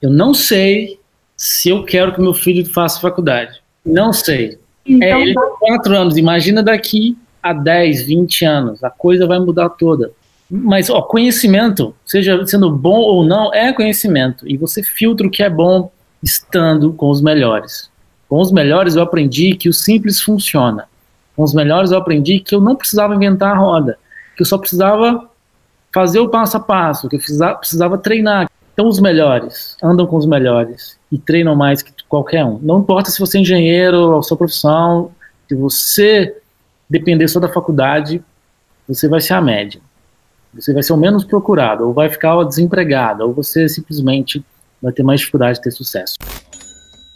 Eu não sei se eu quero que meu filho faça faculdade. Não sei. Então, é, ele tem quatro anos. Imagina daqui a 10, 20 anos. A coisa vai mudar toda. Mas, ó, conhecimento, seja sendo bom ou não, é conhecimento. E você filtra o que é bom estando com os melhores. Com os melhores eu aprendi que o simples funciona. Com os melhores eu aprendi que eu não precisava inventar a roda, que eu só precisava fazer o passo a passo, que eu precisava, precisava treinar. Então os melhores andam com os melhores e treinam mais que qualquer um. Não importa se você é engenheiro, a sua profissão, se você depender só da faculdade, você vai ser a média. Você vai ser o menos procurado, ou vai ficar desempregado, ou você simplesmente vai ter mais dificuldade de ter sucesso.